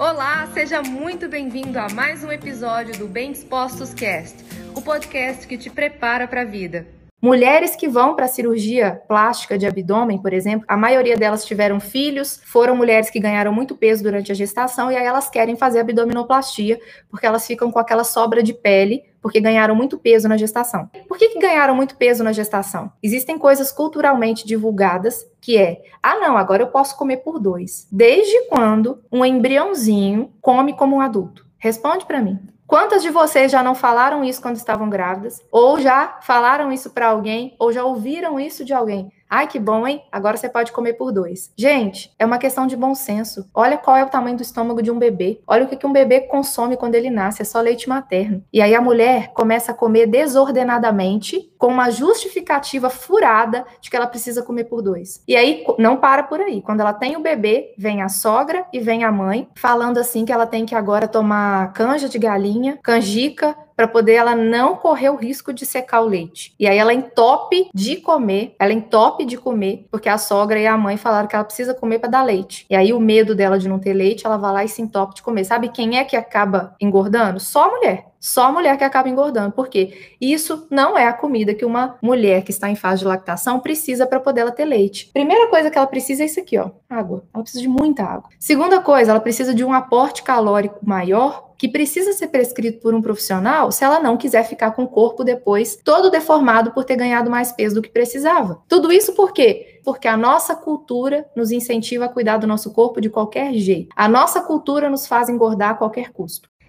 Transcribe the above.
Olá, seja muito bem-vindo a mais um episódio do Bem Dispostos Cast, o podcast que te prepara para a vida. Mulheres que vão para cirurgia plástica de abdômen, por exemplo, a maioria delas tiveram filhos, foram mulheres que ganharam muito peso durante a gestação e aí elas querem fazer abdominoplastia porque elas ficam com aquela sobra de pele porque ganharam muito peso na gestação. Por que, que ganharam muito peso na gestação? Existem coisas culturalmente divulgadas que é: ah, não, agora eu posso comer por dois. Desde quando um embriãozinho come como um adulto? Responde para mim. Quantas de vocês já não falaram isso quando estavam grávidas? Ou já falaram isso para alguém? Ou já ouviram isso de alguém? Ai, que bom, hein? Agora você pode comer por dois. Gente, é uma questão de bom senso. Olha qual é o tamanho do estômago de um bebê. Olha o que um bebê consome quando ele nasce. É só leite materno. E aí a mulher começa a comer desordenadamente, com uma justificativa furada de que ela precisa comer por dois. E aí não para por aí. Quando ela tem o bebê, vem a sogra e vem a mãe falando assim que ela tem que agora tomar canja de galinha, canjica, para poder ela não correr o risco de secar o leite. E aí ela entope de comer, ela entope de comer, porque a sogra e a mãe falaram que ela precisa comer para dar leite. E aí o medo dela de não ter leite, ela vai lá e se entope de comer. Sabe quem é que acaba engordando? Só a mulher. Só a mulher que acaba engordando. Por quê? Isso não é a comida que uma mulher que está em fase de lactação precisa para poder ela ter leite. Primeira coisa que ela precisa é isso aqui, ó, água. Ela precisa de muita água. Segunda coisa, ela precisa de um aporte calórico maior que precisa ser prescrito por um profissional se ela não quiser ficar com o corpo depois todo deformado por ter ganhado mais peso do que precisava. Tudo isso por quê? Porque a nossa cultura nos incentiva a cuidar do nosso corpo de qualquer jeito. A nossa cultura nos faz engordar a qualquer custo.